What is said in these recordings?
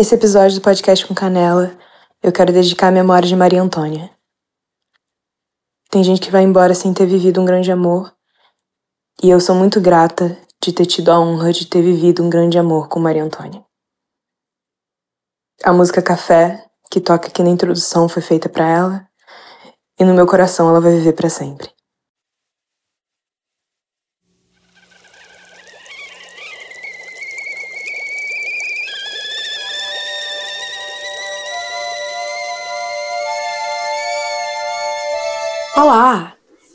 Esse episódio do podcast com Canela eu quero dedicar à memória de Maria Antônia. Tem gente que vai embora sem ter vivido um grande amor, e eu sou muito grata de ter tido a honra de ter vivido um grande amor com Maria Antônia. A música Café, que toca aqui na introdução, foi feita para ela, e no meu coração ela vai viver para sempre.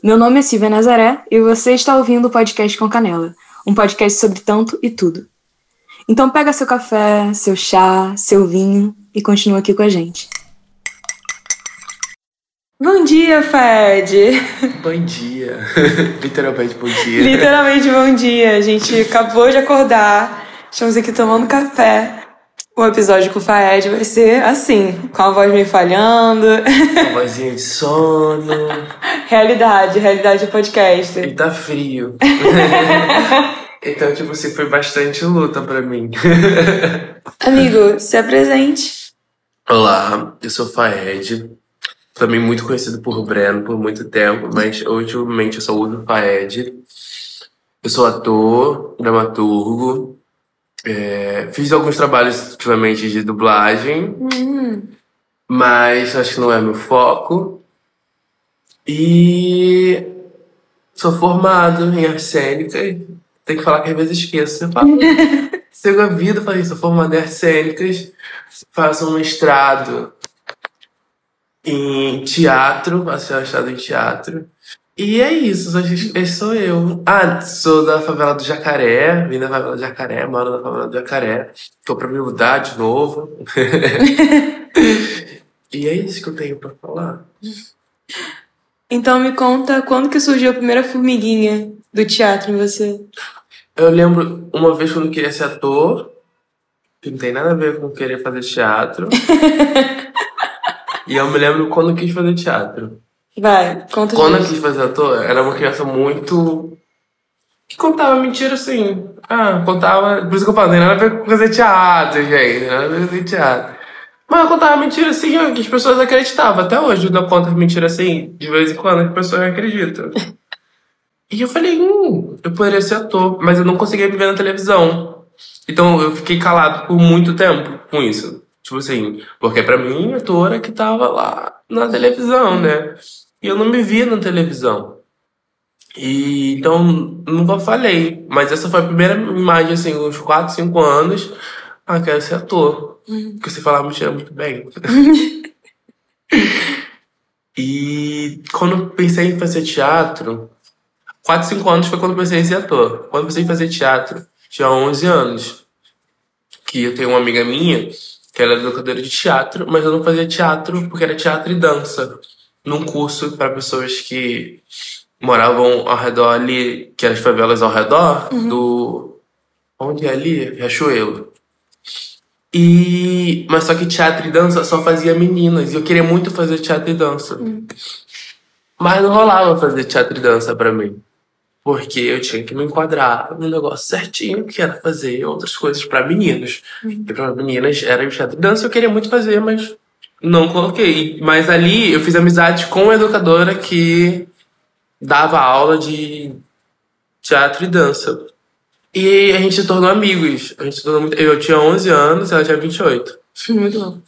Meu nome é Silvia Nazaré e você está ouvindo o podcast com Canela, um podcast sobre tanto e tudo. Então pega seu café, seu chá, seu vinho e continua aqui com a gente. Bom dia, Fed! Bom dia! Literalmente bom dia. Literalmente bom dia. A gente acabou de acordar, estamos aqui tomando café o episódio com o Faed vai ser assim, com a voz meio falhando. Uma vozinha de sono. Realidade, realidade do podcast. E tá frio. então, tipo assim, foi bastante luta pra mim. Amigo, se apresente. Olá, eu sou o Faed. Também muito conhecido por Breno por muito tempo, mas ultimamente eu só uso Faed. Eu sou ator, dramaturgo, é, fiz alguns trabalhos ultimamente de dublagem, uhum. mas acho que não é meu foco. E sou formado em arte cênica. Tem que falar que às vezes esqueço. Eu falo, sigo a vida, falei, sou formado em artes cênicas, faço um mestrado em teatro, faço um mestrado em teatro. E é isso, esse sou eu. Ah, sou da favela do Jacaré, vim da favela do Jacaré, moro na favela do Jacaré. Tô pra me mudar de novo. e é isso que eu tenho pra falar. Então me conta quando que surgiu a primeira formiguinha do teatro em você? Eu lembro uma vez quando eu queria ser ator, que não tem nada a ver com querer fazer teatro. e eu me lembro quando eu quis fazer teatro. Vai, conta Quando eu quis fazer ator, era uma criança muito. que contava mentira assim. Ah, contava. Por isso que eu falo, tem nada a ver com fazer teatro, gente. Nada a ver com fazer teatro. Mas eu contava mentira assim, que as pessoas acreditavam. Até hoje eu não conto mentira assim, de vez em quando as pessoas acreditam. e eu falei, hum, eu poderia ser ator, mas eu não conseguia me ver na televisão. Então eu fiquei calado por muito tempo com isso. Tipo assim, porque pra mim, ator é que tava lá na televisão, né? E eu não me via na televisão. E então nunca falei. Mas essa foi a primeira imagem, assim, uns 4, 5 anos. Ah, quero ser ator. Uhum. Porque você falava mentira muito bem. e quando eu pensei em fazer teatro, 4, 5 anos foi quando eu pensei em ser ator. Quando eu pensei em fazer teatro, tinha 11 anos. Que eu tenho uma amiga minha, que ela era educadora de teatro, mas eu não fazia teatro porque era teatro e dança num curso para pessoas que moravam ao redor ali, que eram as favelas ao redor uhum. do. Onde é ali? Riachuelo. E. Mas só que teatro e dança só fazia meninas. E eu queria muito fazer teatro e dança. Uhum. Mas não rolava fazer teatro e dança para mim. Porque eu tinha que me enquadrar no negócio certinho, que era fazer outras coisas para meninos. Uhum. E para meninas era teatro e dança, eu queria muito fazer, mas não coloquei. Mas ali eu fiz amizade com uma educadora que dava aula de teatro e dança. E a gente se tornou amigos. A gente tornou muito... Eu tinha 11 anos, ela tinha 28. Muito bom.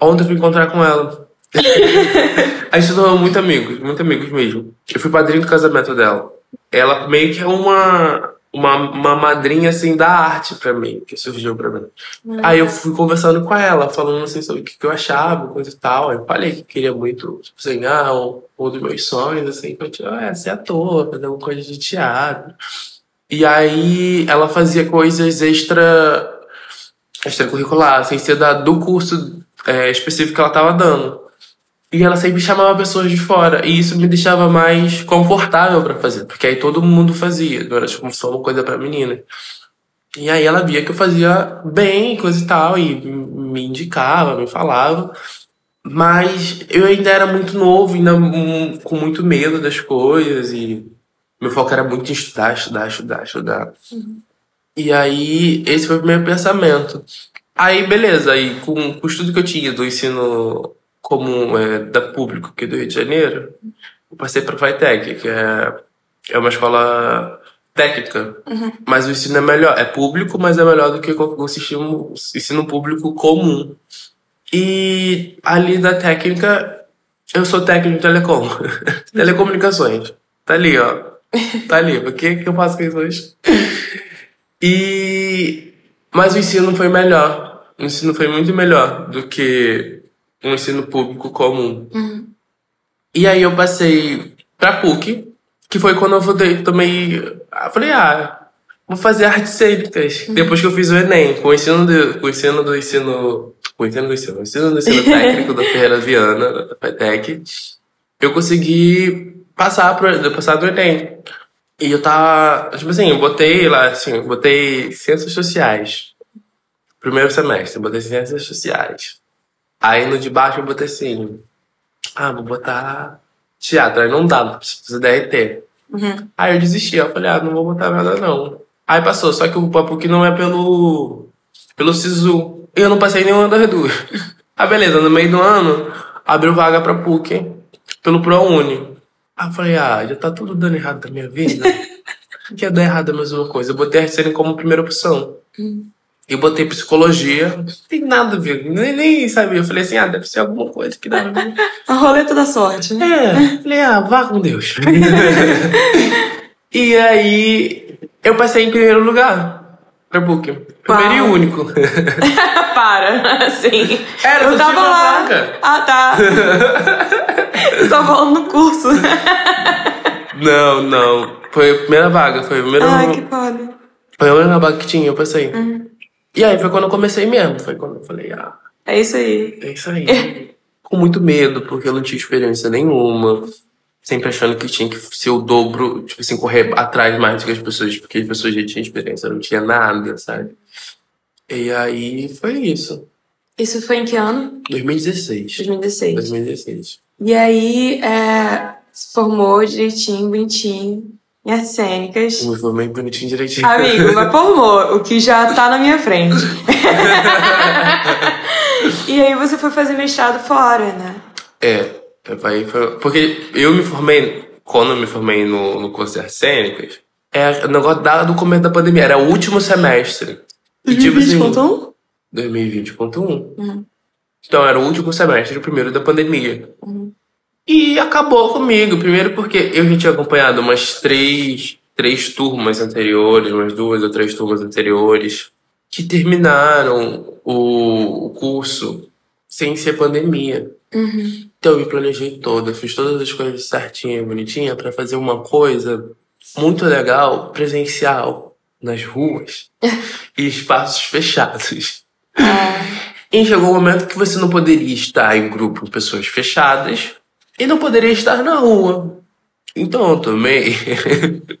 Ontem eu fui encontrar com ela. a gente se tornou muito amigos, muito amigos mesmo. Eu fui padrinho do casamento dela. Ela meio que é uma uma, uma madrinha assim da arte para mim, que surgiu para mim. Uhum. Aí eu fui conversando com ela, falando assim sobre o que, que eu achava, coisa e tal. Aí eu falei que queria muito, tipo assim, ah, um, um dos meus sonhos, assim, que eu tinha, ah, ser ator, fazer alguma coisa de teatro. E aí ela fazia coisas extra extracurricular, sem ser da, do curso é, específico que ela tava dando. E ela sempre chamava pessoas de fora. E isso me deixava mais confortável para fazer. Porque aí todo mundo fazia. Não era tipo só uma coisa para menina. E aí ela via que eu fazia bem, coisa e tal. E me indicava, me falava. Mas eu ainda era muito novo, ainda com muito medo das coisas. E meu foco era muito em estudar, estudar, estudar, estudar. Uhum. E aí, esse foi o meu pensamento. Aí, beleza. Aí, com, com o estudo que eu tinha do ensino comum é, da público aqui do Rio de Janeiro, eu passei para a FITEC, que é, é uma escola técnica. Mas o ensino é melhor. É público, mas é melhor do que o ensino, ensino público comum. E ali da técnica, eu sou técnico de telecom. Telecomunicações. Tá ali, ó. Tá ali. O que, que eu faço com isso hoje? E... Mas o ensino foi melhor. O ensino foi muito melhor do que um ensino público comum. E aí eu passei pra PUC, que foi quando eu voltei, tomei... Eu falei, ah, vou fazer artes cênicas. Depois que eu fiz o Enem, com o ensino do, com o ensino do ensino... Com o ensino do ensino, o ensino do ensino técnico da Ferreira Viana, da FETEC, eu consegui passar, pro, passar do Enem. E eu tava, tipo assim, eu botei lá, assim, botei ciências sociais. Primeiro semestre, botei ciências sociais. Aí no de baixo eu botei assim, ah, vou botar teatro. Aí não dava, precisa DRT. Aí eu desisti, eu falei, ah, não vou botar nada não. Aí passou, só que o PUC não é pelo, pelo SISU. E eu não passei nenhuma das duas. Ah, beleza, no meio do ano, abriu vaga pra PUC, pelo ProUni. Aí eu falei, ah, já tá tudo dando errado na minha vida. que ia dar errado a mesma coisa. Eu botei a RCN como primeira opção. E botei psicologia. Não tem nada a ver. Nem, nem sabia. Eu falei assim, ah, deve ser alguma coisa que dá a ver. A roleta da sorte, né? É, falei, ah, vá com Deus. e aí, eu passei em primeiro lugar. Pra PUC. Primeiro e único. Para, assim. Era, eu só tava lá. vaga. Ah, tá. eu tava falando no curso. não, não. Foi a primeira vaga. Foi a primeira, Ai, que foda. foi a única vaga que tinha, eu passei. E aí foi quando eu comecei mesmo. Foi quando eu falei, ah, É isso aí. é isso aí. Com muito medo, porque eu não tinha experiência nenhuma. Sempre achando que tinha que ser o dobro, tipo assim, correr atrás mais do que as pessoas, porque as pessoas já tinham experiência, eu não tinha nada, sabe? E aí foi isso. Isso foi em que ano? 2016. 2016. 2016. E aí, é, se formou direitinho, bonitinho, em artes cênicas. Me formei bonitinho direitinho. Amigo, mas formou, o que já tá na minha frente. e aí você foi fazer mestrado fora, né? É, aí foi, porque eu me formei, quando eu me formei no, no curso de artes cênicas, é o negócio da, do começo da pandemia, era o último semestre. E tipo assim, 2020.1? 2020.1. Uhum. Então era o último semestre, o primeiro da pandemia. E acabou comigo, primeiro porque eu já tinha acompanhado umas três, três turmas anteriores, umas duas ou três turmas anteriores, que terminaram o, o curso sem ser pandemia. Então eu me planejei toda, fiz todas as coisas certinha, bonitinha, pra fazer uma coisa muito legal, presencial, nas ruas e espaços fechados. E chegou um momento que você não poderia estar em grupo com pessoas fechadas e não poderia estar na rua. Então eu tomei.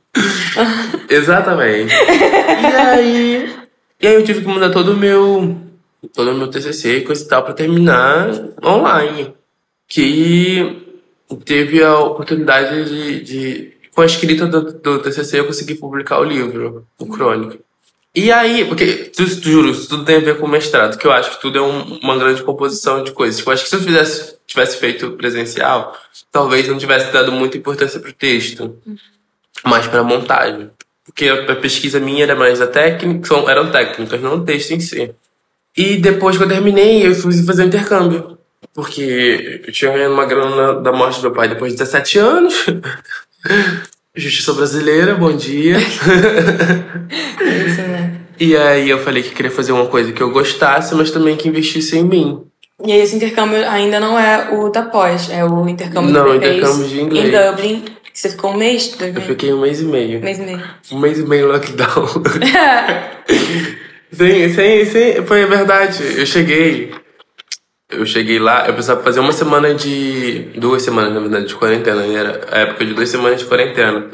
Exatamente. E aí. E aí eu tive que mudar todo o meu. Todo o meu TCC e coisa e tal pra terminar online. Que teve a oportunidade de. de com a escrita do, do TCC eu consegui publicar o livro, o Crônica. E aí, porque, tu, tu, juro, isso tudo tem a ver com o mestrado, que eu acho que tudo é um- uma grande composição de coisas. Eu acho que se eu fizesse, tivesse feito presencial, talvez não tivesse dado muita importância pro texto, mas pra montagem. Porque a, a pesquisa minha era mais a técnica, são, eram técnicas, não o texto em si. E depois que eu terminei, eu fui fazer intercâmbio. Porque eu tinha ganhado uma grana da morte do meu pai depois de 17 anos. Justiça brasileira, bom dia. É isso, né? E aí eu falei que queria fazer uma coisa que eu gostasse, mas também que investisse em mim. E aí esse intercâmbio ainda não é o da pós, é o intercâmbio Não, intercâmbio de inglês. em Dublin. Você ficou um mês? Dois Eu fiquei um mês e meio. mês e meio. Um mês e meio lockdown. Sim, sim, sim, foi a verdade. Eu cheguei. Eu cheguei lá, eu precisava fazer uma semana de. Duas semanas, na verdade, de quarentena. e Era a época de duas semanas de quarentena.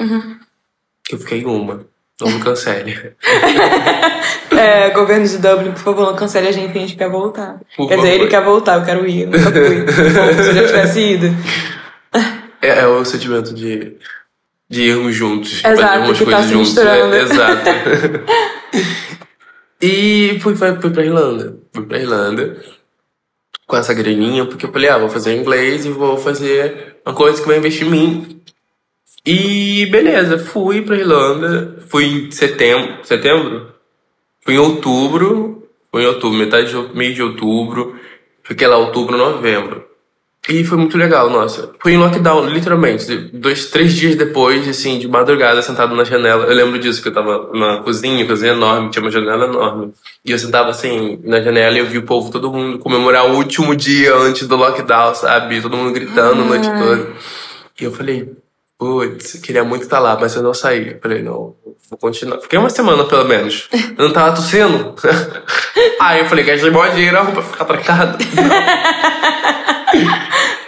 Eu fiquei uma. Não me cancele. É, governo de Dublin, por favor, não cancele a gente, a gente quer voltar. Por quer dizer, favor. ele quer voltar, eu quero ir, eu nunca fui. Bom, se eu já tivesse ido. É, é o sentimento de, de irmos juntos. Exato, fazer umas que tá coisas se juntos. misturando. É, exato. E fui, fui, fui pra Irlanda. Fui pra Irlanda com essa graninha, porque eu falei, ah, vou fazer inglês e vou fazer uma coisa que vai investir em mim. E beleza, fui pra Irlanda, fui em setembro, setembro? Fui em outubro, fui em outubro, metade de mês de outubro, fiquei lá outubro, novembro. E foi muito legal, nossa. Fui em lockdown, literalmente. Dois, três dias depois, assim, de madrugada, sentado na janela. Eu lembro disso, que eu tava na cozinha, cozinha enorme, tinha uma janela enorme. E eu sentava, assim, na janela e eu vi o povo, todo mundo comemorar o último dia antes do lockdown, sabe? Todo mundo gritando a noite toda. E eu falei, putz, queria muito estar lá, mas eu não saí. Eu falei, não, vou continuar. Fiquei uma semana, pelo menos. Eu não tava tossindo. Aí eu falei, gastei maior dinheiro pra ficar trancado.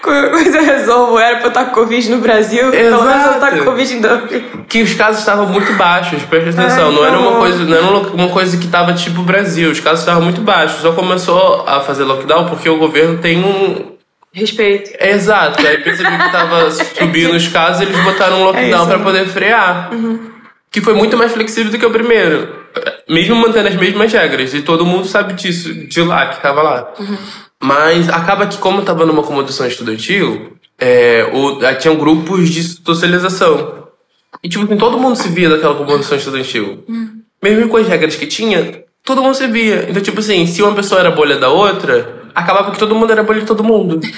Coisa eu resolvo, era pra eu estar com Covid no Brasil, pelo menos eu estar com Covid em Dublin. Que os casos estavam muito baixos, presta atenção. Ai, não era uma não. coisa, não era uma coisa que tava tipo Brasil. Os casos estavam muito baixos. Só começou a fazer lockdown porque o governo tem um. Respeito. É, exato. Aí percebi que tava subindo os casos eles botaram um lockdown isso. pra poder frear. Que foi muito mais flexível do que o primeiro. Mesmo mantendo as mesmas regras. E todo mundo sabe disso, de lá, que tava lá. Mas acaba que, como eu tava numa acomodação estudantil, é, o, tinham grupos de socialização. E, tipo, assim, todo mundo se via daquela acomodação estudantil. Mesmo com as regras que tinha, todo mundo se via. Então, tipo assim, se uma pessoa era bolha da outra, acabava que todo mundo era bolha de todo mundo.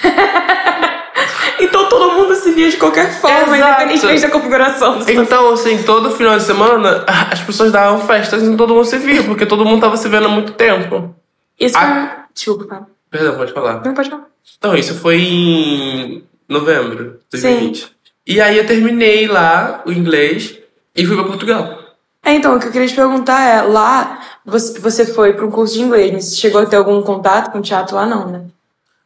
Então todo mundo se via de qualquer forma, Exato. independentemente da configuração. do Então, assim, todo final de semana, as pessoas davam festas e todo mundo se via, porque todo mundo tava se vendo há muito tempo. Isso Ah. foi... Desculpa. Perdão, pode falar. Não pode falar. Então, isso foi em novembro de 2020. E aí eu terminei lá o inglês e fui pra Portugal. É, então, o que eu queria te perguntar é, lá você, você foi para um curso de inglês, mas você chegou a ter algum contato com teatro lá não, né?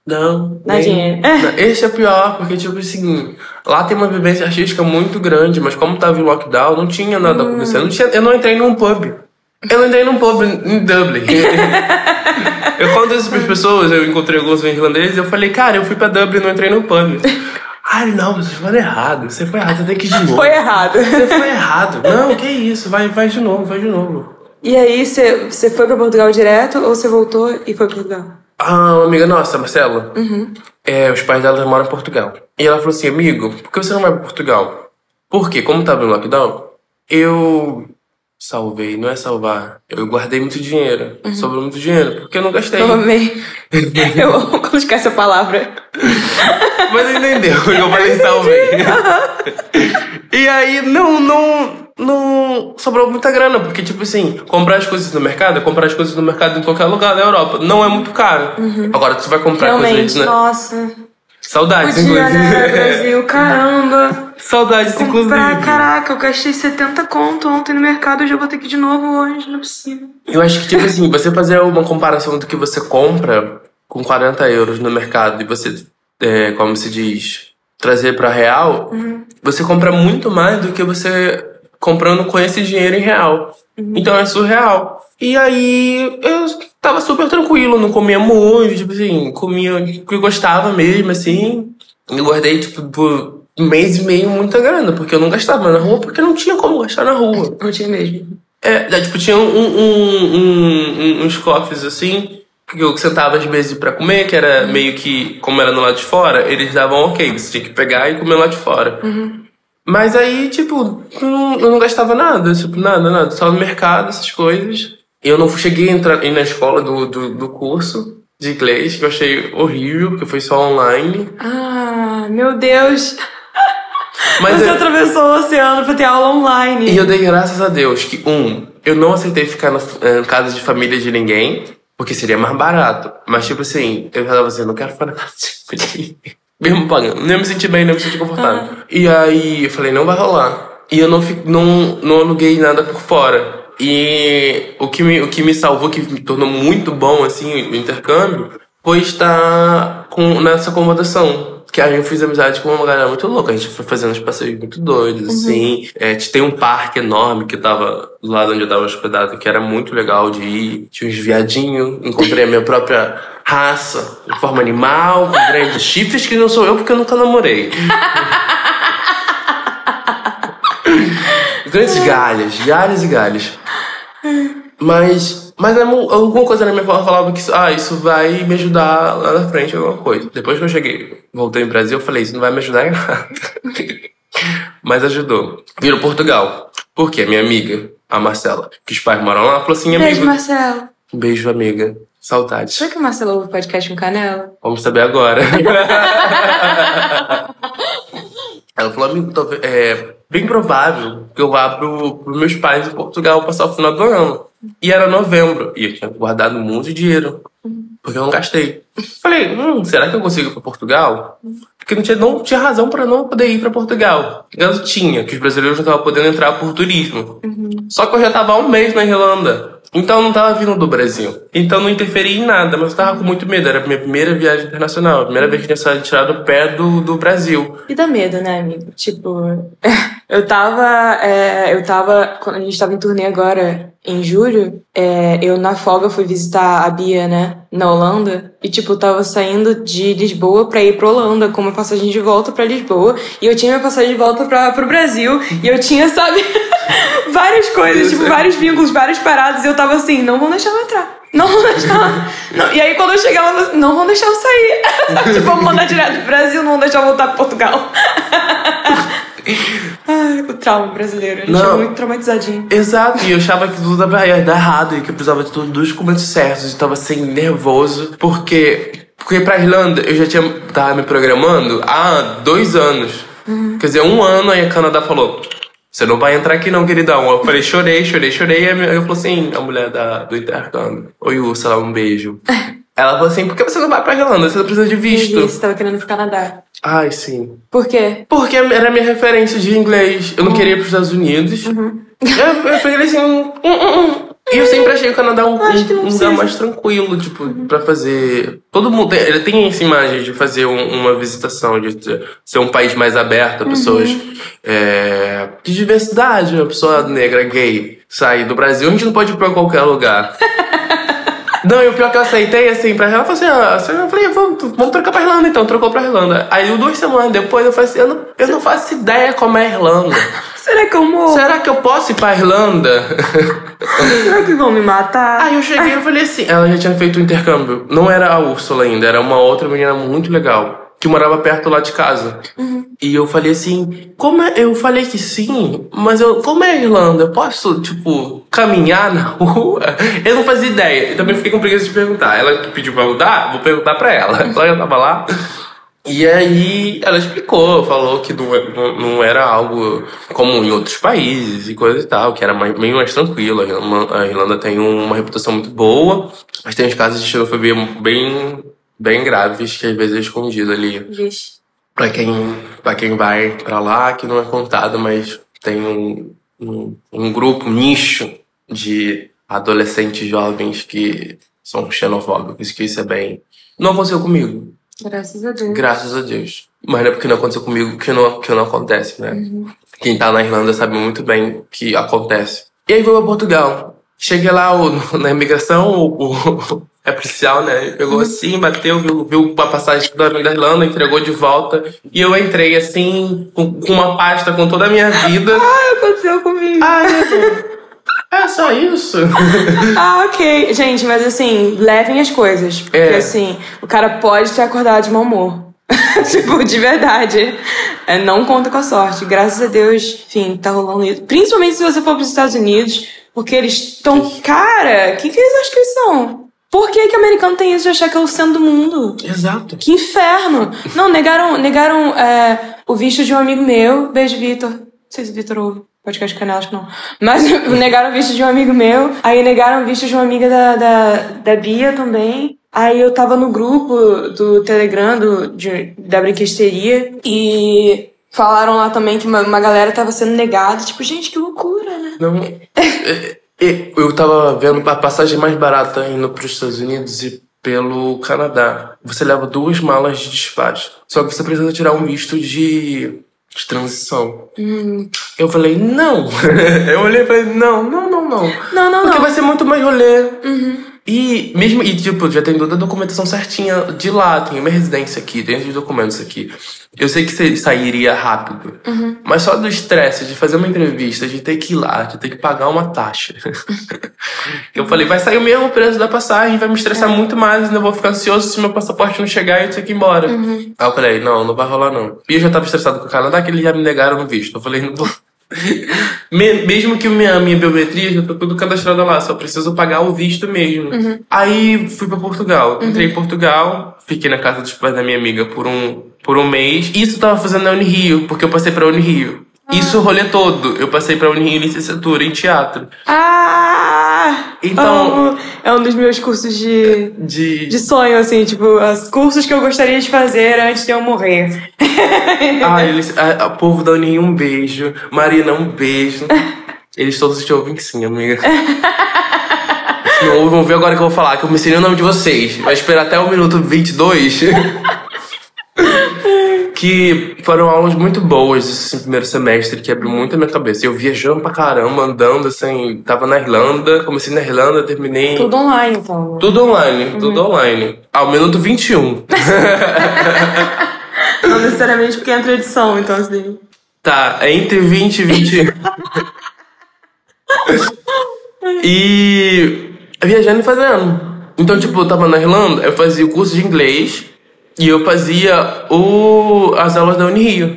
Não. Nadinha. nem- Esse é pior, porque, tipo assim, lá tem uma vivência artística muito grande, mas como tava em lockdown, não tinha nada Hum. acontecendo. Eu não, tinha- eu não entrei num pub. Eu não entrei num pub em Dublin. eu conto isso pras pessoas, eu encontrei alguns irlandeses e eu falei, cara, eu fui pra Dublin e não entrei num pub. Ai, não, vocês foram errado. Você foi errado, você tem que ir de novo. Foi errado. Você foi errado. Não, que isso, vai, vai de novo, vai de novo. E aí, você, foi pra Portugal direto ou você voltou e foi pra Portugal? Ah, uma amiga nossa, Marcela, é, os pais dela moram em Portugal. E ela falou assim, amigo, por que você não vai pra Portugal? Porque, como tava em lockdown, eu salvei, não é salvar, eu guardei muito dinheiro. Sobrou muito dinheiro, porque eu não gastei. Eu amei. eu amo quando esquece a palavra. Mas entendeu, eu falei salvei. e aí, não, não, não sobrou muita grana, porque, tipo assim, comprar as coisas no mercado é comprar as coisas no mercado em qualquer lugar da Europa. Não é muito caro. Agora, tu vai comprar Realmente, coisas, né? nossa. Saudades, Podia, inclusive. né, Brasil? Caramba. Saudades, inclusive. Comprar, caraca, eu gastei 70 conto ontem no mercado, eu vou ter que ir de novo hoje, não é possível. Eu acho que, tipo assim, você fazer uma comparação do que você compra com 40 euros no mercado e você, é, como se diz, trazer pra real, você compra muito mais do que você comprando com esse dinheiro em real. Então é surreal. E aí eu tava super tranquilo, não comia muito, tipo assim, comia o que gostava mesmo, assim. Eu guardei, tipo, por um mês e meio muita grana, porque eu não gastava na rua, porque não tinha como gastar na rua. Não tinha mesmo. É, já, tipo, tinha um, um- um- uns cofres assim, que eu sentava às vezes pra comer, que era meio que, como era no lado de fora, eles davam ok, você tinha que pegar e comer lá de fora. Mas aí, tipo, eu não, eu não gastava nada, tipo, nada, nada. Só no mercado, essas coisas. Eu não cheguei a entrar na escola do, do, do curso de inglês, que eu achei horrível, porque foi só online. Ah, meu Deus. Mas Você eu- atravessou o oceano pra ter aula online. E eu dei graças a Deus que, um, eu não aceitei ficar na eh, casa de família de ninguém, porque seria mais barato. Mas, tipo assim, eu falava assim, eu não quero ficar na casa de ninguém. Mesmo pagando. Nem me senti bem, nem me senti confortável. E aí eu falei, não vai rolar. E eu não, não, não aluguei nada por fora. E o que, me, o que me salvou, que me tornou muito bom, assim, o intercâmbio, foi estar com, nessa acomodação. Que aí eu fiz amizade com uma galera muito louca. A gente foi fazendo uns passeios muito doidos, assim. É, tem um parque enorme que tava do lado onde eu tava hospedado, que era muito legal de ir. Tinha uns viadinhos. Encontrei a minha própria raça, em forma animal, com grandes chifres, que não sou eu porque eu nunca namorei. Grandes galhas, galhas e galhas. Mas Mas é alguma coisa na minha fala falava que isso, ah, isso vai me ajudar lá na frente, alguma coisa. Depois que eu cheguei, voltei no Brasil, eu falei, isso não vai me ajudar em nada. Mas ajudou. Virou Portugal. Por quê? Minha amiga, a Marcela, que os pais moram lá, falou assim, Beijo, amigo. Marcelo. Um beijo, amiga. Saudades. Será que o Marcelo ouve podcast com canela? Vamos saber agora. Ela falou, amigo, talvez- é bem provável que eu vá pro, pros meus pais em Portugal passar o final do ano. E era novembro. E eu tinha guardado muito dinheiro. Porque eu não gastei. Falei, hum, será que eu consigo ir pra Portugal? Porque não tinha, não tinha razão pra não poder ir pra Portugal. Eu tinha, que os brasileiros não estavam podendo entrar por turismo. Só que eu já tava há um mês na Irlanda. Então não tava vindo do Brasil. Então não interferi em nada, mas eu tava com muito medo. Era a minha primeira viagem internacional. A primeira vez que tinha saído tirado o pé do, do Brasil. E dá medo, né, amigo? Tipo, eu tava. é, eu tava. Quando a gente tava em turnê agora, em julho, é, eu na folga fui visitar a Bia, né? Na Holanda. E, tipo, eu tava saindo de Lisboa pra ir pra Holanda, com uma passagem de volta pra Lisboa. E eu tinha minha passagem de volta pra, pro Brasil. E eu tinha, sabe, várias coisas, tipo, vários vínculos, várias paradas. E eu tava assim, não vão deixar eu entrar. Não vão deixar. Não. E aí, quando eu chegar lá, não vão deixar eu sair. tipo, vamos mandar direto pro Brasil, não vão deixar eu voltar pro Portugal. Ai, o trauma brasileiro. A gente Não. é muito traumatizadinho. Exato, e eu achava que tudo dava- errado e que eu precisava de todos os documentos certos. Eu tava assim, nervoso, porque. Porque pra Irlanda eu já tinha tava me programando há dois anos. Quer dizer, um ano aí a Canadá falou. Você não vai entrar aqui não, queridão. Eu falei, chorei, chorei, chorei. A minha- eu falou assim, a mulher da, do intercâmbio. Oi, Ursula, um beijo. Ela falou assim, por que você não vai pra Irlanda? Você não precisa de visto. Você tava querendo ir pro Canadá. Ai, sim. Por quê? Porque era minha referência de inglês. Eu não queria ir pros Estados Unidos. Uhum. Eu, eu falei assim. hum, hum, hum. E eu sempre achei o Canadá um, um lugar mais tranquilo, tipo, pra fazer. Todo mundo. tem- Ele tem essa imagem de fazer um- uma visitação, de ser um país mais aberto a pessoas Uhum. é, de diversidade, uma pessoa negra, gay, sair do Brasil, a gente não pode ir pra qualquer lugar. Não, e o pior que eu aceitei, assim, pra ela, falou assim, ah, eu falei, vamos, vamos trocar pra Irlanda, então, trocou pra Irlanda. Aí, duas semanas depois, eu falei assim, eu não, eu não faço ideia como é a Irlanda. Será que eu morro? Será que eu posso ir pra Irlanda? Será que vão me matar? Aí eu cheguei e falei assim, ela já tinha feito o intercâmbio. Não era a Úrsula ainda, era uma outra menina muito legal. Que morava perto lá de casa. E eu falei assim, como é? Eu falei que sim, mas eu, como é a Irlanda? Eu posso, tipo, caminhar na rua? Eu não fazia ideia. Eu também fiquei com preguiça de perguntar. Ela que pediu pra mudar, vou perguntar pra ela. Ela já tava lá. E aí ela explicou, falou que não, não, não era algo como em outros países e coisa e tal, que era mais, bem mais tranquilo. A Irlanda, a Irlanda tem uma reputação muito boa, mas tem uns casos de xenofobia bem, bem graves que às vezes é escondido ali. Vixe. Pra quem, pra quem vai pra lá, que não é contado, mas tem um, um, um grupo, um nicho de adolescentes jovens que são xenofóbicos, que isso é bem. Não aconteceu comigo. Graças a Deus. Graças a Deus. Mas não é porque não aconteceu comigo que não, que não acontece, né? Quem tá na Irlanda sabe muito bem que acontece. E aí vou pra Portugal. Cheguei lá o- na imigração, o, o- é policial, né? Pegou assim, bateu, viu, viu a passagem da da Irlanda, entregou de volta. E eu entrei assim, com, com uma pasta com toda a minha vida. Ah, aconteceu comigo. Ai, é só isso? Ah, ok. Gente, mas assim, levem as coisas. Porque É. assim, o cara pode ter acordado de mau humor. tipo, de verdade. É, não conta com a sorte. Graças a Deus, enfim, tá rolando isso. Principalmente se você for pros Estados Unidos, porque eles estão. Cara, quem que eles acham que eles são? Por que, que o americano tem isso de achar que é o centro do mundo? Exato. Que inferno! Não, negaram, negaram é, o visto de um amigo meu. Beijo, Vitor. Não sei se o Vitor ouve. Podcast canal, acho que não. Mas negaram o visto de um amigo meu. Aí negaram o visto de uma amiga da, da, da Bia também. Aí eu tava no grupo do Telegram do, de- da brinquesteria e falaram lá também que uma, uma galera tava sendo negada. Tipo, gente, que loucura, né? Não. Eu tava vendo a passagem mais barata indo para os Estados Unidos e pelo Canadá. Você leva duas malas de despacho. Só que você precisa tirar um visto de, de transição. Hum. Eu falei, não. Eu olhei e falei, não, não, não, não. Não, não, Porque não. vai ser muito mais rolê. Uhum. E mesmo, e tipo, já tem toda a documentação certinha de lá, tem uma residência aqui, tem os documentos aqui. Eu sei que você sairia rápido, mas só do estresse de fazer uma entrevista, de ter que ir lá, de ter que pagar uma taxa. eu falei, vai sair o mesmo preço da passagem, vai me estressar muito mais, ainda vou ficar ansioso se meu passaporte não chegar e eu ter que ir embora. Aí eu falei, não, não vai rolar não. E eu já tava estressado com o Canadá, que eles já me negaram no visto. Eu falei, não vou. Me- Mesmo que minha, minha biometria já tá tudo cadastrada lá, só preciso pagar o visto mesmo. Aí fui pra Portugal. Entrei em Portugal, fiquei na casa dos pais da minha amiga por um, por um mês. Isso eu tava fazendo na Unirio, porque eu passei pra Unirio. Isso o rolê todo. Eu passei pra Unirio licenciatura em teatro. Ah! Então-. É um dos meus cursos de, De. de sonho, assim, tipo, os cursos que eu gostaria de fazer antes de eu morrer. Ai, eles, a, a povo da Unirio, um beijo. Marina, um beijo. Eles todos te ouvem sim, amiga. Se não ouvem, vão ver agora que eu vou falar, que eu me ensinei o nome de vocês. Vai esperar até o minuto 22. que foram aulas muito boas esse primeiro semestre, que abriu muito a minha cabeça. Eu viajando pra caramba, andando assim, tava na Irlanda, comecei na Irlanda, terminei. Tudo online, então. Tudo online, tudo online. Ao minuto 21. Não necessariamente porque entra edição, então assim. Tá, é entre 20 e 20. e viajando e fazendo. Então, tipo, eu tava na Irlanda, eu fazia o curso de inglês e eu fazia o, as aulas da Unirio.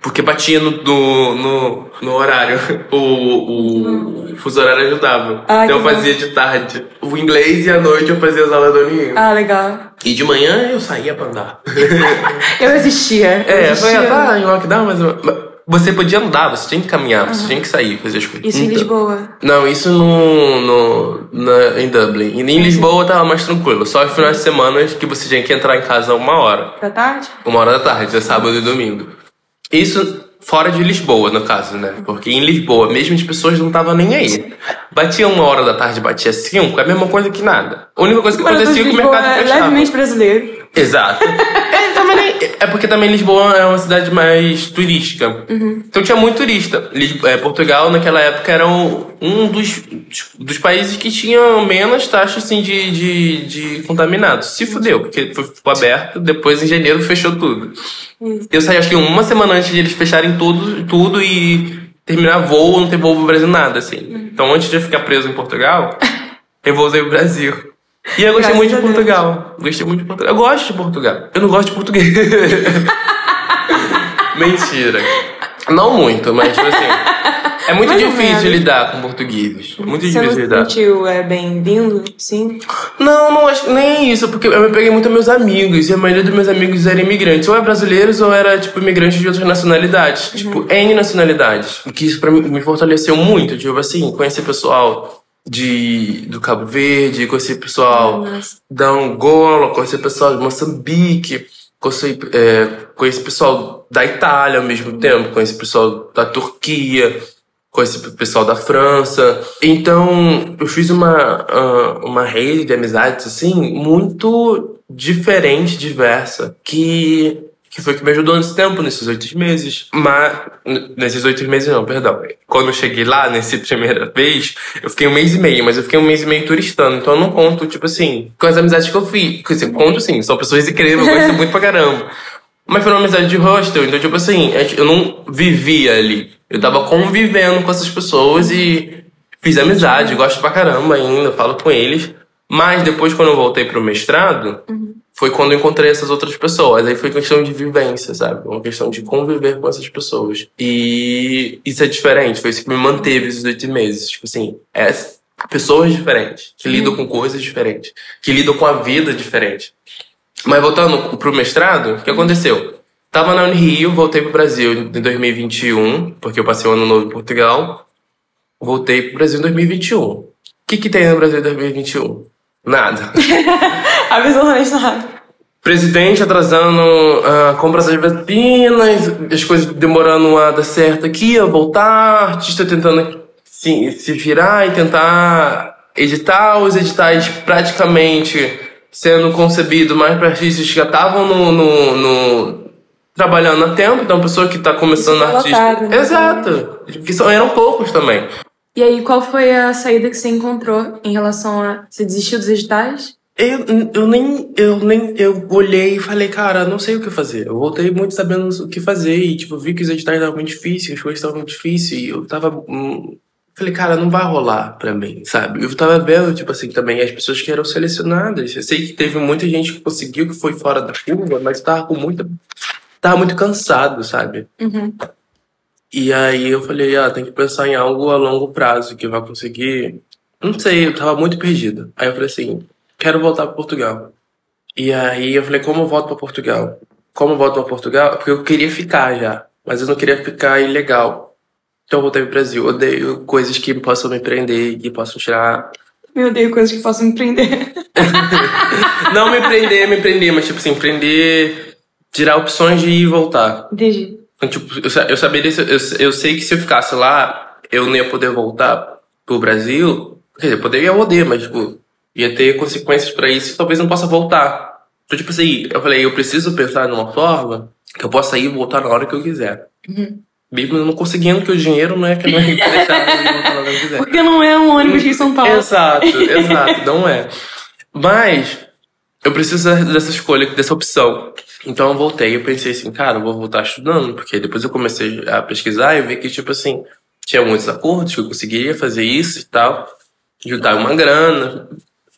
Porque batia no, no, no, no horário. O, o fuso horário ajudava. Ah, então eu que bom. fazia de tarde o inglês e à noite eu fazia as aulas da Unirio. Ah, legal. E de manhã eu saía pra andar. Eu existia. eu É, foi, existia. tá em lockdown, mas mas você podia andar, você tinha que caminhar, você tinha que sair, fazer as coisas. Isso em Então- Lisboa. Não, isso no, no, na, em Dublin. E em Lisboa tava mais tranquilo. Só os finais de semana que você tinha que entrar em casa uma hora. Da tarde? Uma hora da tarde, é sábado e domingo. Isso fora de Lisboa, no caso, né? Porque em Lisboa, mesmo as pessoas não estavam nem aí. Batia uma hora da tarde, batia cinco, é a mesma coisa que nada. A única coisa que acontecia é que o mercado é fechava. levemente brasileiro. Exato. É, também, é porque também Lisboa é uma cidade mais turística. Então tinha muito turista. É, Portugal, naquela época, era um, dos, dos países que tinha menos taxa assim, de, de, de contaminados. Se fudeu, porque foi, ficou aberto, depois em janeiro fechou tudo. Eu saí acho que uma semana antes de eles fecharem tudo, tudo e terminar voo, não ter voo pro Brasil, nada, assim. Então antes de eu ficar preso em Portugal, eu voltei pro Brasil. E eu gostei Graças muito de. Portugal. Gostei muito de Portugal. Eu gosto de Portugal. Eu não gosto de português. Mentira. Não muito, mas tipo assim. É muito Mais difícil lidar com portugueses. Muito Você não difícil se lidar. sentiu é, bem-vindo? Sim. Não, não acho nem isso, porque eu me peguei muito meus amigos, e a maioria dos meus amigos eram imigrantes, ou é brasileiros ou era, tipo, imigrantes de outras nacionalidades. Tipo, N nacionalidades. O que isso pra mim me fortaleceu muito, tipo assim, conhecer pessoal de, do Cabo Verde, conhecer pessoal Nossa. da Angola, conhecer pessoal de Moçambique, conhecer, é, conhecer pessoal da Itália ao mesmo tempo, conhecer pessoal da Turquia, conhecer pessoal da França. Então, eu fiz uma, ah, uma rede de amizades, assim, muito diferente, diversa, que, que foi que me ajudou nesse tempo, nesses oito meses. Mas, nesses oito meses não, perdão. Quando eu cheguei lá, nessa primeira vez, eu fiquei um mês e meio, mas eu fiquei um mês e meio turistando. Então eu não conto, tipo assim, com as amizades que eu fiz. Conto sim, são pessoas incríveis, eu gosto muito pra caramba. Mas foi uma amizade de hostel, então, tipo assim, eu não vivia ali. Eu tava convivendo com essas pessoas e fiz amizade, gosto pra caramba ainda, falo com eles. Mas depois, quando eu voltei pro mestrado, foi quando eu encontrei essas outras pessoas. Aí foi questão de vivência, sabe? Uma questão de conviver com essas pessoas. E isso é diferente, foi isso que me manteve esses oito meses. Tipo assim, é pessoas diferentes, que lidam com coisas diferentes, que lidam com a vida diferente. Mas voltando pro mestrado, o que aconteceu? Tava na Unirio, voltei pro Brasil em 2021, porque eu passei o ano novo em Portugal. Voltei pro Brasil em 2021. O que que tem no Brasil em 2021? Nada. Absolutamente nada. Presidente atrasando a compra das vacinas, as coisas demorando a dar certo aqui, a voltar, artista tentando se, se virar e tentar editar os editais praticamente sendo concebido mais para artistas que já estavam no, no, no- trabalhando a tempo, então pessoa que está começando tá artista. lotado, né? Exato. Que são, eram poucos também. E aí, qual foi a saída que você encontrou em relação a. Você desistiu dos editais? Eu, eu nem, eu nem, eu olhei e falei, cara, não sei o que fazer. Eu voltei muito sabendo o que fazer e, tipo, vi que os editais estavam muito difíceis, as coisas estavam muito difíceis e eu tava, hum, falei, cara, não vai rolar pra mim, sabe? Eu tava vendo, tipo assim, também as pessoas que eram selecionadas. Eu sei que teve muita gente que conseguiu, que foi fora da curva, mas tava com muita, tava muito cansado, sabe? Uhum. E aí eu falei, ah, tem que pensar em algo a longo prazo que vai conseguir. Não sei, eu tava muito perdido. Aí eu falei assim, quero voltar para Portugal. E aí eu falei, como eu volto para Portugal? Como eu volto para Portugal? Porque eu queria ficar já, mas eu não queria ficar ilegal. Então eu voltei pro Brasil. Eu odeio coisas que possam me prender e possam tirar. Eu odeio coisas que possam me prender. não me prender, me prender, mas tipo assim, prender, tirar opções de ir e voltar. Entendi. Então, tipo, eu, eu saberia, eu, eu sei que se eu ficasse lá, eu não ia poder voltar pro Brasil. Quer dizer, eu poderia odeio, mas tipo, ia ter consequências para isso e talvez não possa voltar. Então, tipo assim, eu falei, eu preciso pensar numa forma que eu possa ir e voltar na hora que eu quiser. Uhum. Mesmo não conseguindo, que o dinheiro não é que não é deixar eu voltar na hora que eu quiser. Porque não é um ônibus de São Paulo. Exato, exato, não é. Mas eu preciso dessa escolha, dessa opção. Então eu voltei, eu pensei assim, cara, eu vou voltar estudando, porque depois eu comecei a pesquisar e ver que, tipo assim, tinha muitos acordos que eu conseguiria fazer isso e tal, juntar uma grana,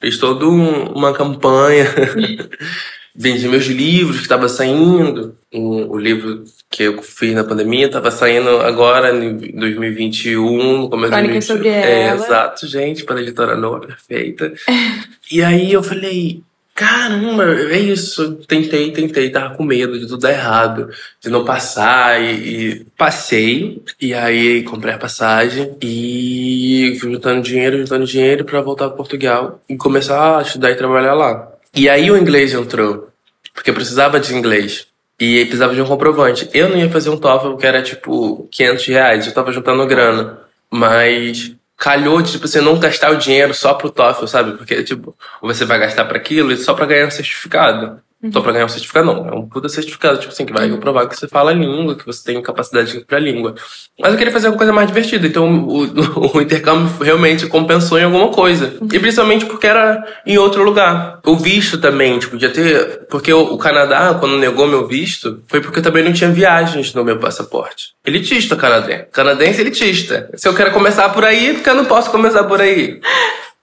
Fiz toda uma campanha. Vendi meus livros que estava saindo. O, livro que eu fiz na pandemia estava saindo agora, em 2021, no começo de 2021. sobre ela. É, exato, gente, para a editora Noa, perfeita. e aí eu falei, caramba, é isso. Tentei, tentei, tava com medo de tudo dar errado, de não passar e, e passei. E aí comprei a passagem e fui juntando dinheiro, juntando dinheiro para voltar para Portugal e começar a estudar e trabalhar lá. E aí o inglês entrou, porque eu precisava de inglês. E precisava de um comprovante. Eu não ia fazer um TOEFL que era tipo 500 reais, eu tava juntando grana. Mas calhou de, tipo, você não gastar o dinheiro só pro TOEFL, sabe? Porque, tipo, você vai gastar para aquilo e só para ganhar um certificado. Uhum. Só pra ganhar um certificado, não. É um puta certificado, tipo assim, que vai uhum. provar que você fala a língua, que você tem capacidade pra língua. Mas eu queria fazer uma coisa mais divertida, então o, o, intercâmbio realmente compensou em alguma coisa. Uhum. E principalmente porque era em outro lugar. O visto também, tipo, podia ter. Porque o, o, Canadá, quando negou meu visto, foi porque eu também não tinha viagens no meu passaporte. Elitista canadense. Canadense elitista. Se eu quero começar por aí, porque eu não posso começar por aí.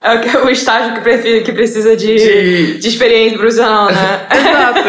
É o estágio que precisa, que precisa de, de... de experiência profissional, né? Exato.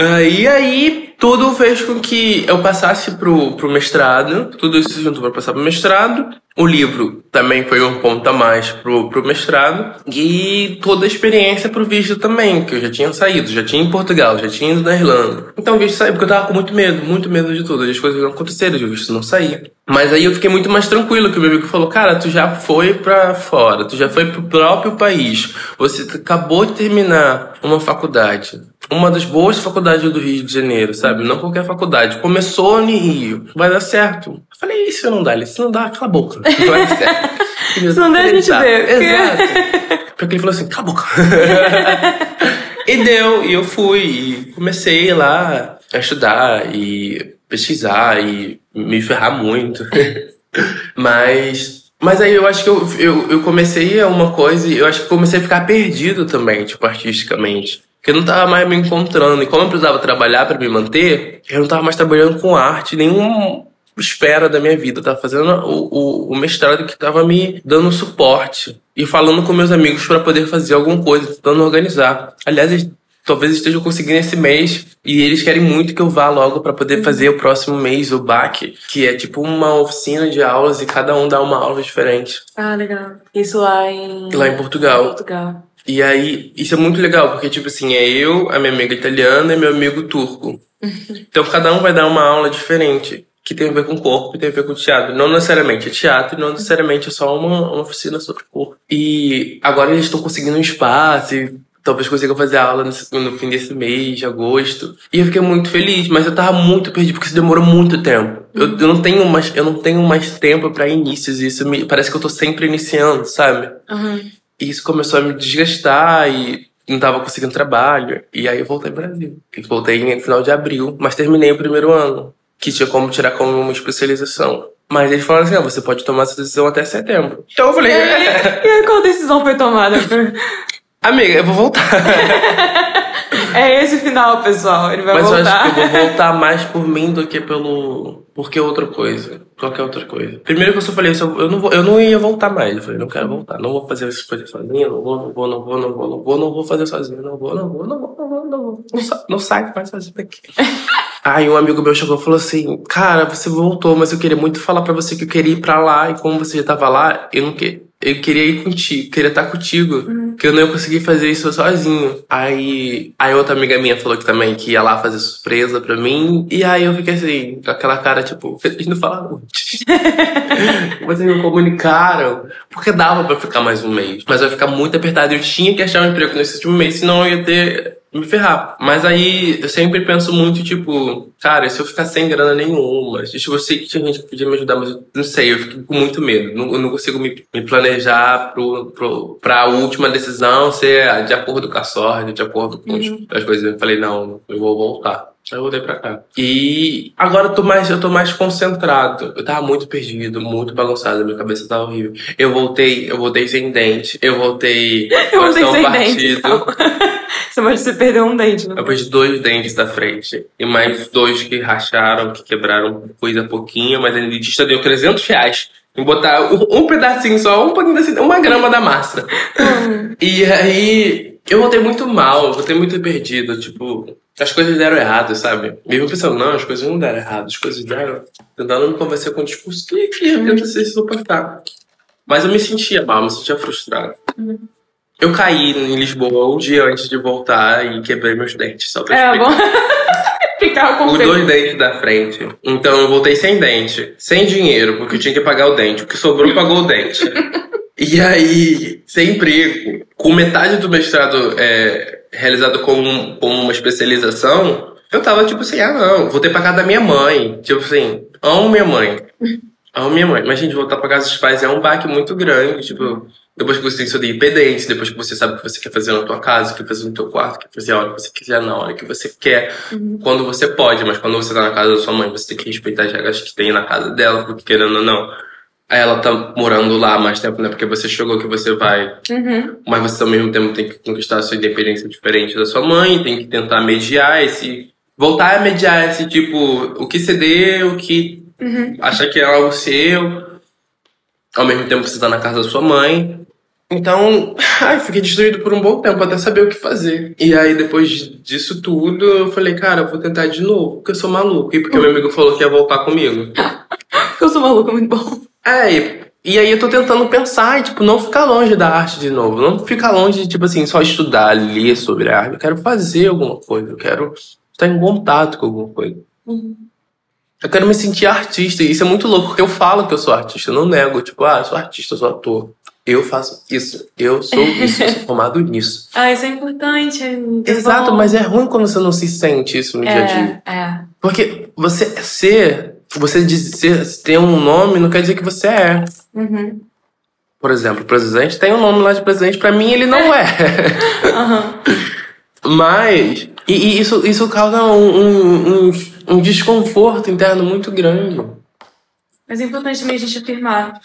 uh, e aí, tudo fez com que eu passasse pro, pro mestrado. Tudo isso junto para passar pro mestrado. O livro também foi um ponto a mais pro, pro mestrado. E toda a experiência pro visto também, que eu já tinha saído, já tinha em Portugal, já tinha ido na Irlanda. Então o visto saiu, porque eu tava com muito medo, muito medo de tudo. As coisas não aconteceram, o visto não saía. Mas aí eu fiquei muito mais tranquilo, que o meu amigo falou, cara, tu já foi pra fora, tu já foi pro próprio país. Você acabou de terminar uma faculdade uma das boas faculdades do Rio de Janeiro, sabe? Não qualquer faculdade. Começou no Rio, vai dar certo. Eu falei, e se não dá? Se não dá, cala a boca. Vai dar certo. se não der, a gente vê. Exato. Porque ele falou assim, cala a boca. e deu, e eu fui, e comecei lá a estudar, e pesquisar, e me ferrar muito. Mas mas aí eu acho que eu, eu, eu comecei a uma coisa e eu acho que comecei a ficar perdido também, tipo, artisticamente. Porque eu não tava mais me encontrando. E como eu precisava trabalhar para me manter, eu não tava mais trabalhando com arte, nenhuma esfera da minha vida. Eu tava fazendo o, o, o mestrado que tava me dando suporte. E falando com meus amigos para poder fazer alguma coisa, tentando organizar. Aliás, talvez estejam conseguindo esse mês e eles querem muito que eu vá logo para poder uhum. fazer o próximo mês o BAC, que é tipo uma oficina de aulas e cada um dá uma aula diferente. Ah, legal. Isso lá em lá em Portugal. Portugal. E aí, isso é muito legal, porque, tipo assim, é eu, a minha amiga italiana e meu amigo turco. então, cada um vai dar uma aula diferente, que tem a ver com corpo e tem a ver com teatro. Não necessariamente é teatro, não necessariamente é só uma, uma oficina sobre corpo. E agora eles estão conseguindo um espaço e talvez consiga fazer aula no, no, fim desse mês, de agosto. E eu fiquei muito feliz, mas eu tava muito perdido porque isso demorou muito tempo. Eu, eu não tenho mais, eu não tenho mais tempo para inícios, isso me, parece que eu tô sempre iniciando, sabe? Uhum. E isso começou a me desgastar e não tava conseguindo trabalho. E aí eu voltei pro Brasil. E voltei no final de abril, mas terminei o primeiro ano, que tinha como tirar como uma especialização. Mas eles falaram assim: ah, você pode tomar essa decisão até setembro. Então eu falei: E qual decisão foi tomada? amiga, eu vou voltar. É esse o final, pessoal. Ele vai Mas eu voltar. acho que eu vou voltar mais por mim do que pelo. Porque outra coisa. Qualquer outra coisa. Primeiro que eu só falei isso, eu não, vou, eu não ia voltar mais. Eu falei, não quero voltar. Não vou fazer essas coisas sozinho. Não vou, não vou, não vou, não vou, não vou, não vou fazer sozinho. Não vou, não vou, não vou, não vou, não vou. Não, sa não sai mais sozinho daqui. Aí um amigo meu chegou e falou assim: Cara, você voltou, mas eu queria muito falar pra você que eu queria ir pra lá. E como você já tava lá, eu não que... Eu queria ir contigo, queria estar contigo. Que eu não ia conseguir fazer isso sozinho. Aí, aí outra amiga minha falou que também que ia lá fazer surpresa pra mim. E aí eu fiquei assim, com aquela cara, tipo, eles não falaram antes. Vocês não comunicaram. Porque dava pra ficar mais um mês. Mas eu ia ficar muito apertado. Eu tinha que achar um emprego nesse último mês, senão eu ia ter me ferrar. Mas aí eu sempre penso muito, tipo, cara, se eu ficar sem grana nenhuma, tipo, eu sei que tinha gente que podia me ajudar, mas eu não sei, eu fico com muito medo. Não, eu não consigo me, me planejar pro, pro, pra última decisão ser de acordo com a sorte, de acordo com as- as coisas. Eu falei, não, eu vou voltar. Aí eu voltei pra cá. E agora eu tô mais, eu tô mais concentrado. Eu tava muito perdido, muito bagunçado, minha cabeça tava horrível. Eu voltei, eu voltei sem dente, eu voltei Eu voltei sem partido. dente. então. Você pode se perder um dente, né? Eu perdi dois dentes da frente. E mais dois que racharam, que quebraram coisa pouquinho, mas a dentista deu 300 reais. Em botar um, pedacinho só, um pouquinho assim, uma grama da massa. e aí, eu voltei muito mal, voltei muito perdido. Tipo, as coisas deram errado, sabe? Eu pensando, não, as coisas não deram errado, as coisas deram. Tentando me convencer com um discurso que, que eu tento ser suportável. Mas eu me sentia mal, me sentia frustrado. Eu caí em Lisboa um dia antes de voltar e quebrei meus dentes, só pra É, explicar. bom. Com Os dois dentes da frente. Então eu voltei sem dente, sem dinheiro, porque eu tinha que pagar o dente. O que sobrou pagou o dente. E aí, sem emprego, com metade do mestrado é, realizado com, com uma especialização, eu tava tipo assim, ah não, vou ter que pagar da minha mãe. Tipo assim, amo minha mãe. Amo minha mãe. Mas, gente, voltar pra casa dos pais é um baque muito grande. Tipo, depois que você tem seu independente, depois que você sabe o que você quer fazer na tua casa, o que quer fazer no teu quarto, o que quer fazer a hora que você quiser, na hora que você quer, quando você pode. Mas quando você tá na casa da sua mãe, você tem que respeitar as regras que tem na casa dela, porque querendo ou não, ela tá morando lá mais tempo, né? Porque você chegou que você vai Uhum. mas você ao mesmo tempo tem que conquistar a sua independência diferente da sua mãe, tem que tentar mediar esse. voltar a mediar esse tipo, o que ceder, o que Uhum. achar que é algo seu, ao mesmo tempo você tá na casa da sua mãe. Então, ai, fiquei destruído por um bom tempo até saber o que fazer. E aí, depois disso tudo, eu falei, cara, eu vou tentar de novo, porque eu sou maluco. E porque meu amigo falou que ia voltar comigo. Eu sou maluca, muito bom. É, e, e aí eu tô tentando pensar e, tipo, não ficar longe da arte de novo. Não ficar longe de, tipo assim, só estudar, ler sobre a arte. Eu quero fazer alguma coisa. Eu quero estar em contato com alguma coisa. Eu quero me sentir artista. E isso é muito louco, porque eu falo que eu sou artista. Eu não nego, tipo, ah, eu sou artista, eu sou ator. Eu faço isso. Eu sou isso. Eu sou formado nisso. Ah, isso é importante. é Exato, bom. mas é ruim quando você não se sente isso no dia a dia. É, é. Porque você ser, você dizer, ter um nome não quer dizer que você é. Uhum. Por exemplo, o presidente tem um nome lá de presidente, pra mim ele não é. Aham. Mas. E, e isso, isso causa um, um, um, um desconforto interno muito grande. Mas é importante também a gente afirmar,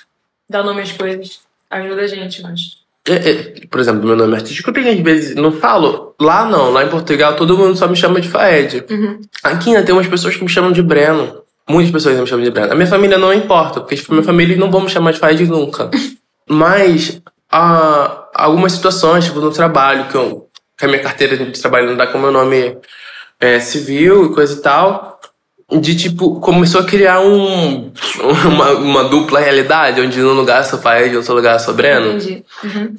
dar nome às coisas. Ajuda a gente, mas. É, é, por exemplo, meu nome é artístico, tenho às vezes não falo. Lá não, lá em Portugal todo mundo só me chama de Faed. Uhum. Aqui ainda tem umas pessoas que me chamam de Breno. Muitas pessoas me chamam de Breno. A minha família não importa, porque tipo, minha família não vão me chamar de Faed nunca. Mas há algumas situações, tipo no trabalho, que, eu, que a minha carteira de trabalho não dá com o meu nome é, civil e coisa e tal. De tipo, começou a criar um, uma, uma dupla realidade, onde num lugar eu sou Faed, em outro lugar eu sou Breno. Entendi. Uhum.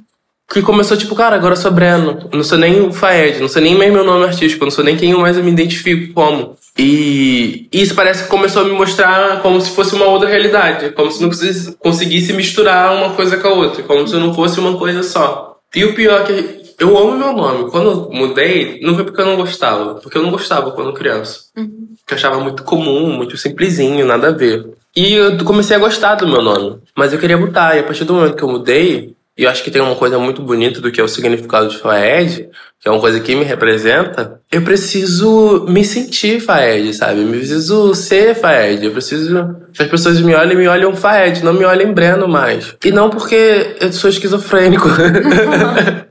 Que começou tipo, cara, agora eu sou Breno. Eu não sou nem o Faed, não sou nem mais meu nome artístico, eu não sou nem quem eu mais me identifico como. E isso parece que começou a me mostrar como se fosse uma outra realidade. Como se não conseguisse- conseguisse misturar uma coisa com a outra. Como se não fosse uma coisa só. E o pior é que eu amo meu nome. Quando eu mudei, não foi porque eu não gostava. Porque eu não gostava quando criança. Que eu achava muito comum, muito simplesinho, nada a ver. E eu comecei a gostar do meu nome. Mas eu queria mudar. E a partir do momento que eu mudei, E eu acho que tem uma coisa muito bonita do que é o significado de Faed, que é uma coisa que me representa. Eu preciso me sentir Faed, sabe? Eu preciso ser Faed. Eu preciso que as pessoas me olhem me olham Faed, não me olhem Breno mais. E não porque eu sou esquizofrênico.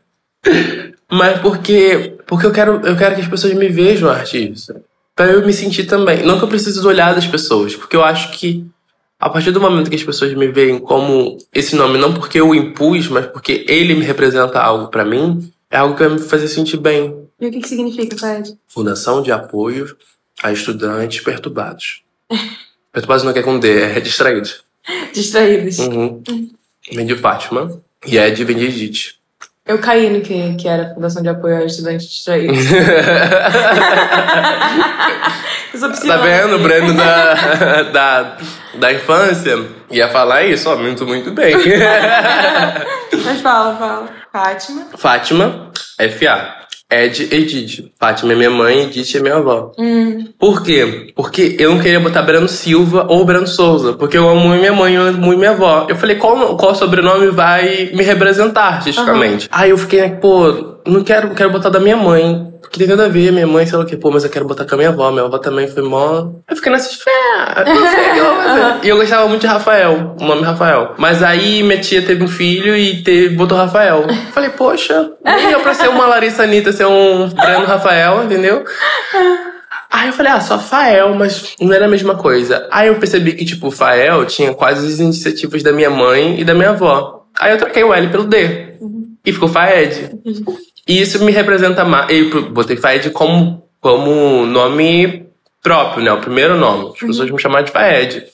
Mas porque, porque eu, quero, eu quero que as pessoas me vejam artista. Pra eu me sentir também. Não que eu precise olhar das pessoas, porque eu acho que a partir do momento que as pessoas me veem como esse nome, não porque eu o impus, mas porque ele me representa algo para mim, é algo que vai me fazer sentir bem. E o que, que significa, Fred? Fundação de Apoio a Estudantes Perturbados. perturbados não é com D, é distraídos. Distraídos. Uhum. Vem de Fátima e é de Benedite. Eu caí no que, que era a Fundação de Apoio a Estudantes Distraídos. eu sou Tá vendo? O Breno da, da, da infância ia falar isso, ó, muito, muito bem. Mas fala, fala. Fátima. Fátima, FA. Ed Edith. Fátima é minha mãe, Edith é minha avó. Hum. Por quê? Porque eu não queria botar Breno Silva ou Breno Souza. Porque eu amo minha mãe, eu amo minha avó. Eu falei, qual, qual sobrenome vai me representar artisticamente? Uhum. Aí eu fiquei, pô, não quero, quero botar da minha mãe. Porque tem nada a ver, minha mãe, sei lá o que, pô, mas eu quero botar com a minha avó. Minha avó também foi mó. Eu fiquei nessa fé, não sei o que vou fazer. E eu gostava muito de Rafael, o nome Rafael. Mas aí minha tia teve um filho e teve, botou Rafael. Falei, poxa, nem eu pra ser uma Larissa Anitta, ser um Breno Rafael, entendeu? Aí eu falei, ah, só Fael, mas não era a mesma coisa. Aí eu percebi que, tipo, Fael tinha quase as iniciativas da minha mãe e da minha avó. Aí eu troquei o L pelo D. Uhum. E ficou Faed. Uhum. E isso me representa mais. Eu botei Faed como, como nome próprio, né? O primeiro nome. As pessoas uhum. me chamaram de Faed.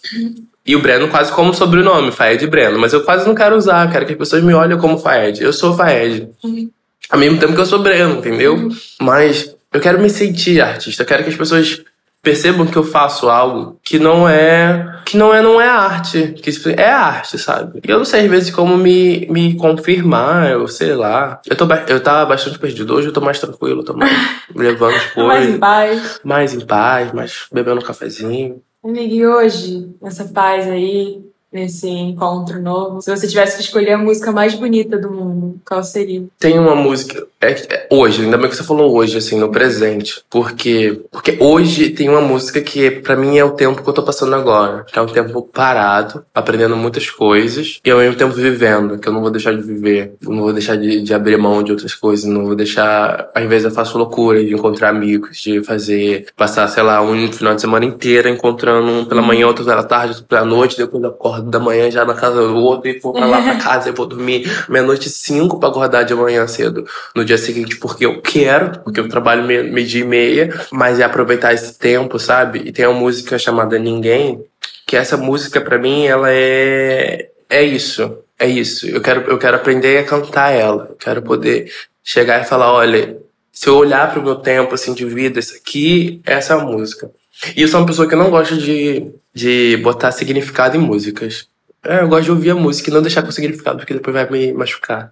E o Breno quase como sobrenome, Faed Breno. Mas eu quase não quero usar, quero que as pessoas me olhem como Faed. Eu sou Faed. Uhum. Ao mesmo tempo que eu sou Breno, entendeu? Uhum. Mas eu quero me sentir artista, eu quero que as pessoas percebam que eu faço algo que não é que não é não é arte que é arte sabe? E eu não sei às vezes como me, me confirmar eu sei lá. Eu tô eu tava bastante perdido. Hoje eu tô mais tranquilo tô mais levando as coisas mais em paz. Mais em paz mais bebendo um cafezinho. Amiga e hoje? Essa paz aí nesse encontro novo? Se você tivesse que escolher a música mais bonita do mundo qual seria? Tem uma música é, é, hoje, ainda bem que você falou hoje, assim, no presente. Porque, porque hoje tem uma música que, para mim, é o tempo que eu tô passando agora. Que é um tempo parado, aprendendo muitas coisas, e ao mesmo tempo vivendo, que eu não vou deixar de viver. Eu não vou deixar de, de abrir mão de outras coisas, não vou deixar. Às vezes eu faço loucura de encontrar amigos, de fazer, passar, sei lá, um final de semana inteira encontrando um pela manhã, outro pela tarde, outro pela noite, depois eu acordo da manhã já na casa do outro, e vou pra lá pra casa, e vou dormir meia-noite cinco pra acordar de manhã cedo. No dia dia seguinte porque eu quero, porque eu trabalho meio dia e meia, mas é aproveitar esse tempo, sabe? E tem uma música chamada Ninguém, que essa música para mim ela é é isso, é isso. Eu quero eu quero aprender a cantar ela. Eu quero poder chegar e falar, olha, se eu olhar para o meu tempo assim de vida, isso aqui, essa é a música. E eu sou uma pessoa que não gosta de, de botar significado em músicas. É, eu gosto de ouvir a música e não deixar com significado, porque depois vai me machucar.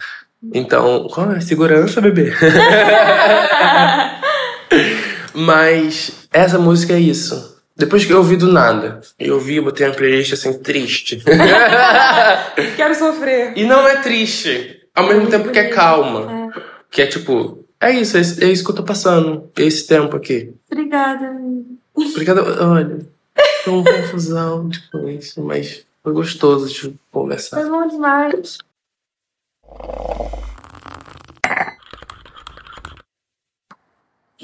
Então, qual é? Segurança, bebê. Mas essa música é isso. Depois que eu ouvi do nada, eu ouvi, botei uma playlist assim, triste. Quero sofrer. E não é triste. Ao mesmo tempo que é calma. É. Que é tipo, é isso, é isso que eu tô passando. Esse tempo aqui. Obrigada. Obrigada. Olha, foi uma confusão, tipo, isso, mas foi gostoso de conversar. Foi bom demais.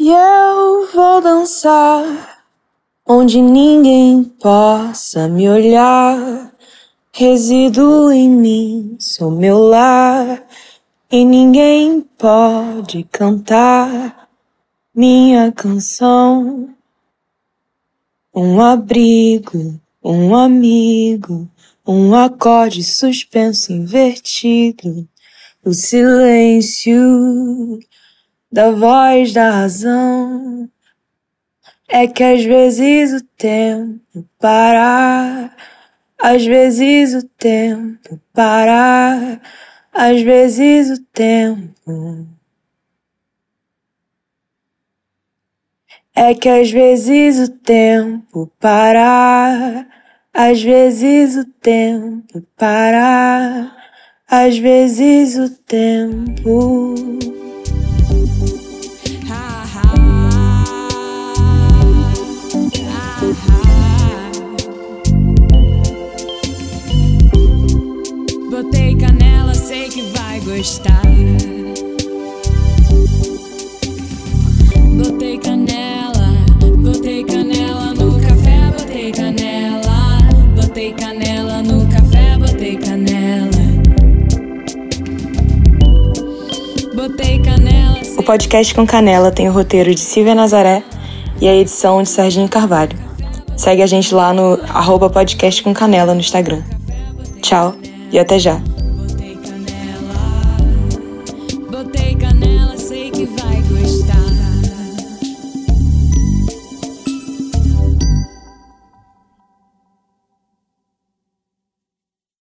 E eu vou dançar onde ninguém possa me olhar. Resido em mim, sou meu lar, e ninguém pode cantar minha canção. Um abrigo, um amigo, um acorde suspenso invertido o silêncio da voz da razão. É que às vezes o tempo para, às vezes o tempo para, às vezes o tempo. É que às vezes o tempo para, às vezes o tempo para. Às vezes o tempo. Botei canela, sei que vai gostar. Podcast com Canela tem o roteiro de Silvia Nazaré e a edição de Serginho Carvalho. Segue a gente lá no arroba podcast com canela no Instagram. Tchau e até já.